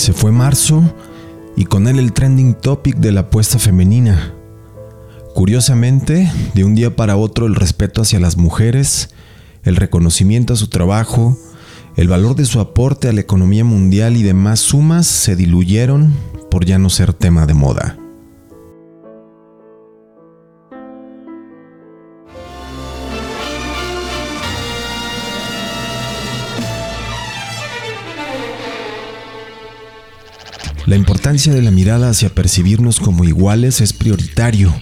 Se fue marzo y con él el trending topic de la apuesta femenina. Curiosamente, de un día para otro el respeto hacia las mujeres, el reconocimiento a su trabajo, el valor de su aporte a la economía mundial y demás sumas se diluyeron por ya no ser tema de moda. La importancia de la mirada hacia percibirnos como iguales es prioritario,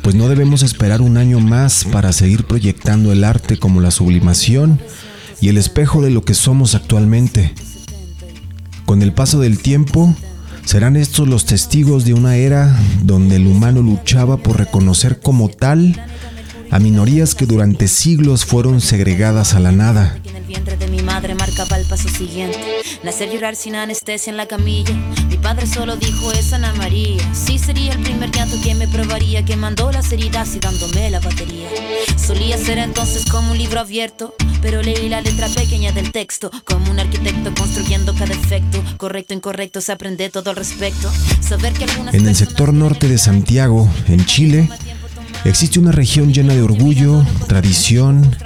pues no debemos esperar un año más para seguir proyectando el arte como la sublimación y el espejo de lo que somos actualmente. Con el paso del tiempo, serán estos los testigos de una era donde el humano luchaba por reconocer como tal a minorías que durante siglos fueron segregadas a la nada. Madre marcaba el paso siguiente. Nacer llorar sin anestesia en la camilla. Mi padre solo dijo es Ana María. Sí sería el primer llanto que me probaría, que mandó las heridas y dándome la batería. Solía ser entonces como un libro abierto, pero leí la letra pequeña del texto. Como un arquitecto construyendo cada efecto. Correcto, incorrecto, se aprende todo al respecto. Saber que algunas En el sector norte de Santiago, en Chile, existe una región llena de orgullo, tradición,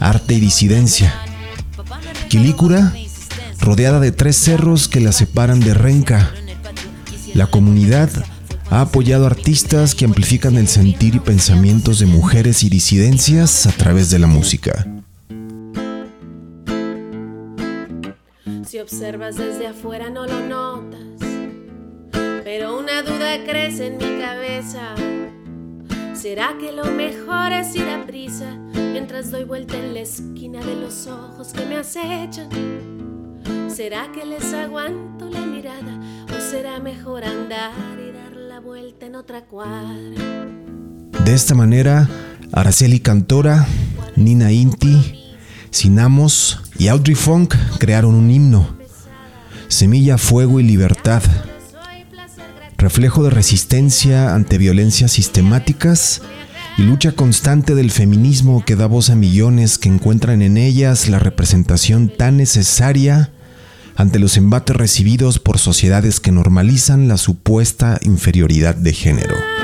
arte y disidencia. Quilicura, rodeada de tres cerros que la separan de Renca. La comunidad ha apoyado artistas que amplifican el sentir y pensamientos de mujeres y disidencias a través de la música. Si observas desde afuera no lo notas, pero una duda crece en mi cabeza. ¿Será que lo mejor es ir a prisa mientras doy vuelta en la esquina de los ojos que me acechan? ¿Será que les aguanto la mirada o será mejor andar y dar la vuelta en otra cuadra? De esta manera, Araceli Cantora, Nina Inti, Sinamos y Audrey Funk crearon un himno, Semilla, Fuego y Libertad, reflejo de resistencia ante violencias sistemáticas y lucha constante del feminismo que da voz a millones que encuentran en ellas la representación tan necesaria ante los embates recibidos por sociedades que normalizan la supuesta inferioridad de género.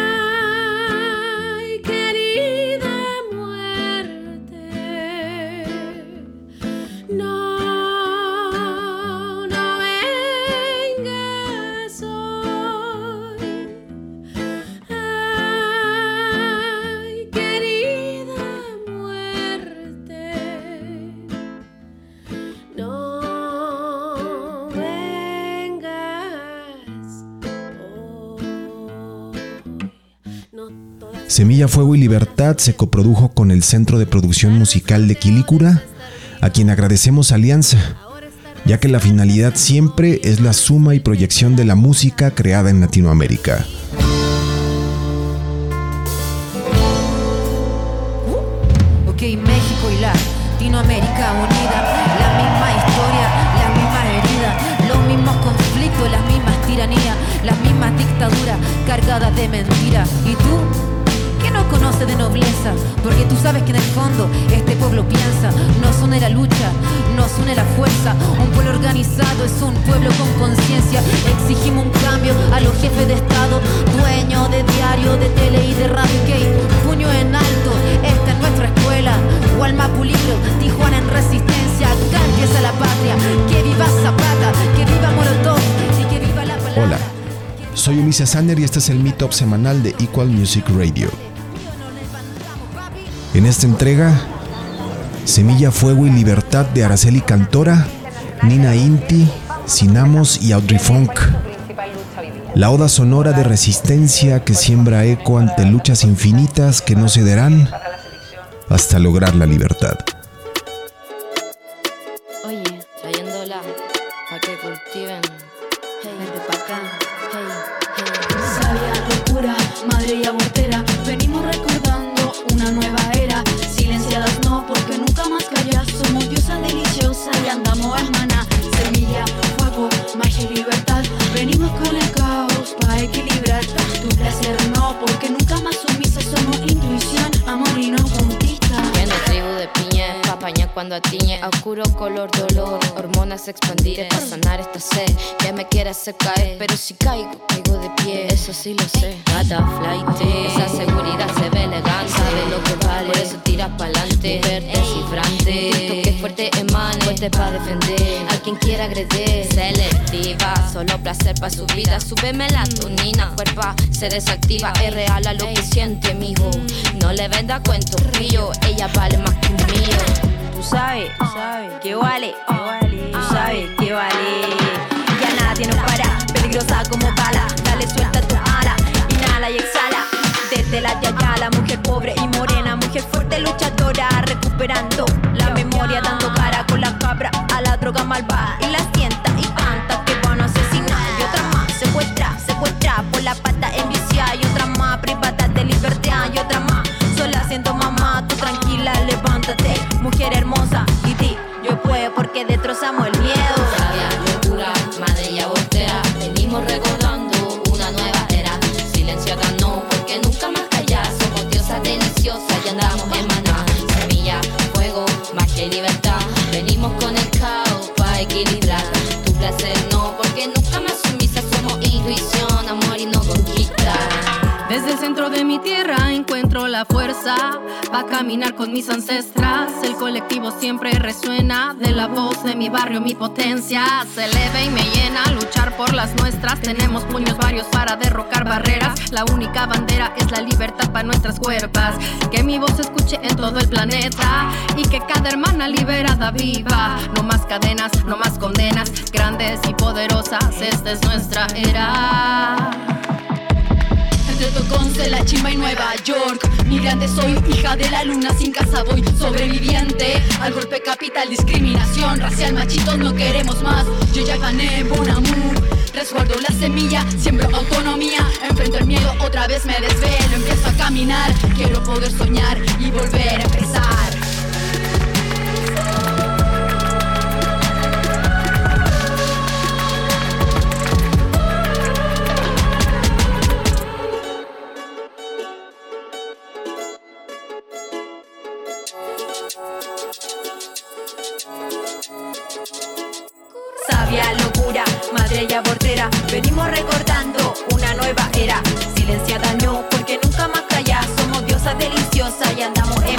Semilla, Fuego y Libertad se coprodujo con el Centro de Producción Musical de Quilicura, a quien agradecemos alianza, ya que la finalidad siempre es la suma y proyección de la música creada en Latinoamérica. Ok, México y Latinoamérica unida, la misma historia, la misma herida, los mismos conflictos, las mismas tiranías, las mismas dictaduras cargadas de mentira. ¿Y tú? ¿Qué no conoce de nobleza? Porque tú sabes que en el fondo este pueblo piensa, nos une la lucha, nos une la fuerza. Un pueblo organizado es un pueblo con conciencia. Exigimos un cambio a los jefes de Estado, dueños de diario, de tele y de radio. Puño en alto, esta es nuestra escuela. Gualma Pulido, Tijuana en resistencia. Acá empieza la patria. Que viva Zapata, que viva Molotov y que viva la palabra. Hola, soy Ulises Sanner y este es el Meetup semanal de Equal Music Radio. En esta entrega, Semilla, Fuego y Libertad de Araceli Cantora, Nina Inti, Sinamos y Audrey Funk. La oda sonora de resistencia que siembra eco ante luchas infinitas que no cederán hasta lograr la libertad. Más sumisas. Somos intuición, amor y no conquista. Viene tribu de piña, papaña cuando atiñe a oscuro color dolor. Hormonas expandidas para sanar esta sed que me quiere hacer caer. Pero si caigo, caigo de pie, eso sí lo sé. Gata flight, esa seguridad se ve elegante. Sabe lo que vale, por eso tiras pa'lante. Mujer descifrante, que fuerte fuerte pa' defender. A quien quiera agredir, selectiva, solo placer pa' su vida. Sube melatonina, cuerpa se desactiva. Es real a lo que siente, mijo. No le venda cuento río, ella vale más que un mío. Tú sabes, tú sabes que vale, tú sabes que vale. Ya nada tiene para, peligrosa como bala. Dale suelta tu ala, inhala y exhala. Desde la la mujer pobre y morena, mujer fuerte, luchadora, recuperando destrozamos la fuerza para caminar con mis ancestras. El colectivo siempre resuena de la voz de mi barrio, mi potencia se eleva y me llena. Luchar por las nuestras, tenemos puños varios para derrocar barreras. La única bandera es la libertad para nuestras cuerpas. Que mi voz se escuche en todo el planeta y que cada hermana liberada viva. No más cadenas, no más condenas, grandes y poderosas. Esta es nuestra era. La chimba y Nueva York. Migrante soy, hija de la luna, sin casa voy. Sobreviviente al golpe capital, discriminación. Racial, machitos, no queremos más. Yo ya gané, bon amour Resguardo la semilla, siembro autonomía. Enfrento el miedo, otra vez me desvelo. Empiezo a caminar, quiero poder soñar Y volver a empezar Locura, madre y abortera, venimos recordando una nueva era. Silenciada no, porque nunca más callar. Somos diosas deliciosas y andamos en